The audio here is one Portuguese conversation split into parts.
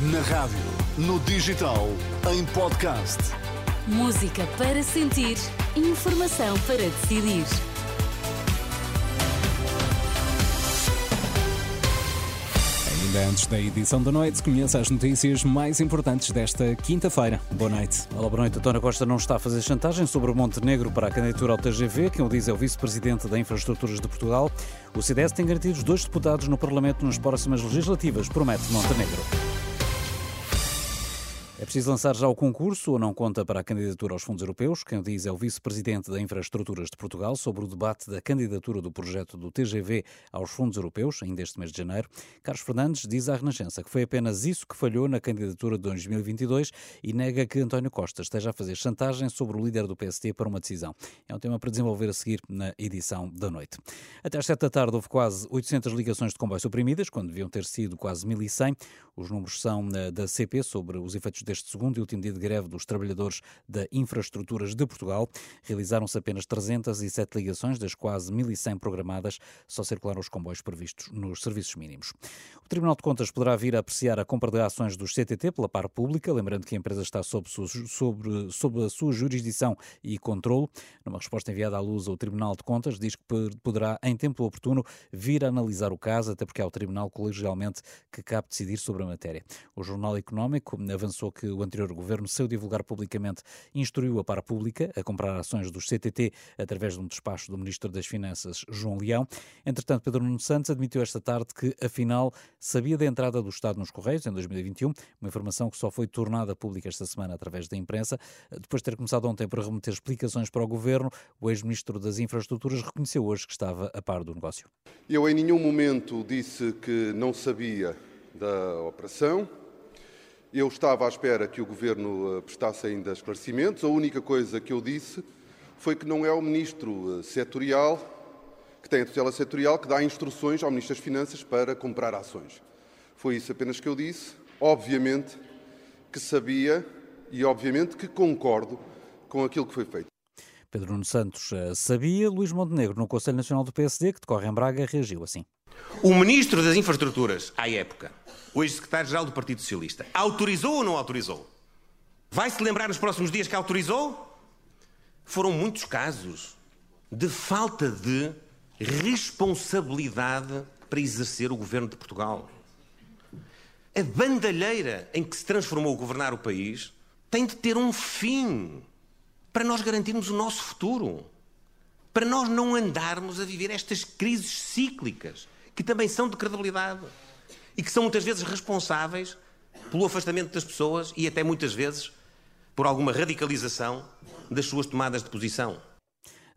Na rádio, no digital, em podcast. Música para sentir, informação para decidir. Ainda antes da edição da noite, conheça as notícias mais importantes desta quinta-feira. Boa noite. Olá, boa noite. António Costa não está a fazer chantagem sobre o Montenegro para a candidatura ao TGV. Quem o diz é o vice-presidente da Infraestruturas de Portugal. O CDS tem garantido dois deputados no Parlamento nas próximas legislativas, promete Montenegro. É preciso lançar já o concurso ou não conta para a candidatura aos fundos europeus? Quem o diz é o vice-presidente da Infraestruturas de Portugal sobre o debate da candidatura do projeto do TGV aos fundos europeus, ainda este mês de janeiro. Carlos Fernandes diz à Renascença que foi apenas isso que falhou na candidatura de 2022 e nega que António Costa esteja a fazer chantagem sobre o líder do PST para uma decisão. É um tema para desenvolver a seguir na edição da noite. Até às 7 da tarde houve quase 800 ligações de comboio suprimidas, quando deviam ter sido quase 1.100. Os números são eh, da CP sobre os efeitos deste segundo e último dia de greve dos trabalhadores da Infraestruturas de Portugal. Realizaram-se apenas 307 ligações, das quase 1.100 programadas, só circularam os comboios previstos nos serviços mínimos. O Tribunal de Contas poderá vir a apreciar a compra de ações dos CTT pela par pública, lembrando que a empresa está sob, sobre, sob a sua jurisdição e controle. Numa resposta enviada à luz, o Tribunal de Contas diz que poderá, em tempo oportuno, vir a analisar o caso, até porque é o Tribunal colegialmente que cabe decidir sobre a matéria. O Jornal Económico avançou que o anterior governo, seu divulgar publicamente, instruiu a para pública a comprar ações dos CTT através de um despacho do Ministro das Finanças, João Leão. Entretanto, Pedro Nuno Santos admitiu esta tarde que, afinal, sabia da entrada do Estado nos Correios em 2021, uma informação que só foi tornada pública esta semana através da imprensa. Depois de ter começado ontem por remeter explicações para o governo, o ex-ministro das Infraestruturas reconheceu hoje que estava a par do negócio. Eu em nenhum momento disse que não sabia da operação. Eu estava à espera que o Governo eh, prestasse ainda esclarecimentos. A única coisa que eu disse foi que não é o Ministro eh, setorial, que tem a tutela setorial, que dá instruções ao Ministro das Finanças para comprar ações. Foi isso apenas que eu disse. Obviamente que sabia e obviamente que concordo com aquilo que foi feito. Pedro Nuno Santos eh, sabia, Luís Montenegro, no Conselho Nacional do PSD, que decorre em Braga, reagiu assim. O Ministro das Infraestruturas, à época, hoje Secretário-Geral do Partido Socialista, autorizou ou não autorizou? Vai-se lembrar nos próximos dias que autorizou? Foram muitos casos de falta de responsabilidade para exercer o governo de Portugal. A bandalheira em que se transformou governar o país tem de ter um fim para nós garantirmos o nosso futuro, para nós não andarmos a viver estas crises cíclicas que também são de credibilidade e que são muitas vezes responsáveis pelo afastamento das pessoas e até muitas vezes por alguma radicalização das suas tomadas de posição.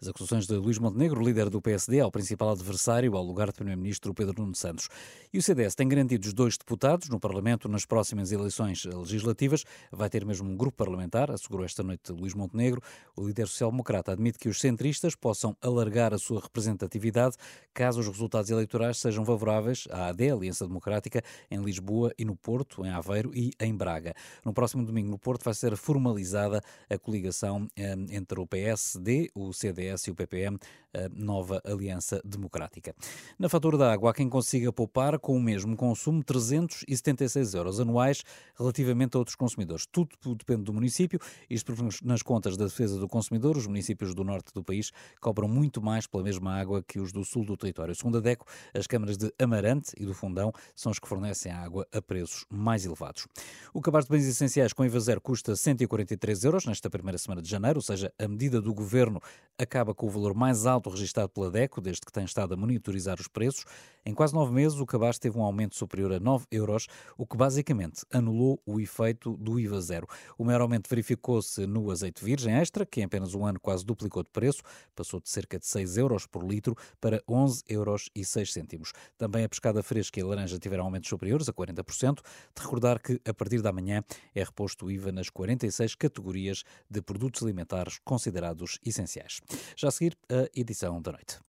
As acusações de Luís Montenegro, líder do PSD, ao principal adversário, ao lugar de Primeiro-Ministro Pedro Nuno Santos. E o CDS tem garantidos dois deputados no Parlamento nas próximas eleições legislativas. Vai ter mesmo um grupo parlamentar, assegurou esta noite Luís Montenegro. O líder social-democrata admite que os centristas possam alargar a sua representatividade caso os resultados eleitorais sejam favoráveis à AD, Aliança Democrática, em Lisboa e no Porto, em Aveiro e em Braga. No próximo domingo, no Porto, vai ser formalizada a coligação eh, entre o PSD, o CDS PS e o PPM, a nova Aliança Democrática. Na fatura da água, há quem consiga poupar com o mesmo consumo 376 euros anuais relativamente a outros consumidores. Tudo depende do município. Isto nas contas da defesa do consumidor, os municípios do norte do país cobram muito mais pela mesma água que os do sul do território. Segundo a DECO, as câmaras de Amarante e do Fundão são as que fornecem a água a preços mais elevados. O cabaz de bens essenciais com IVA zero custa 143 euros nesta primeira semana de janeiro, ou seja, a medida do governo acaba com o valor mais alto registrado pela DECO, desde que tem estado a monitorizar os preços. Em quase nove meses, o cabaz teve um aumento superior a 9 euros, o que basicamente anulou o efeito do IVA zero. O maior aumento verificou-se no azeite virgem extra, que em apenas um ano quase duplicou de preço, passou de cerca de 6 euros por litro para 11 euros e 6 cêntimos. Também a pescada fresca e a laranja tiveram aumentos superiores a 40%. De recordar que, a partir da manhã, é reposto o IVA nas 46 categorias de produtos alimentares considerados essenciais. Já a seguir, a edição da noite.